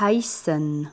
heißen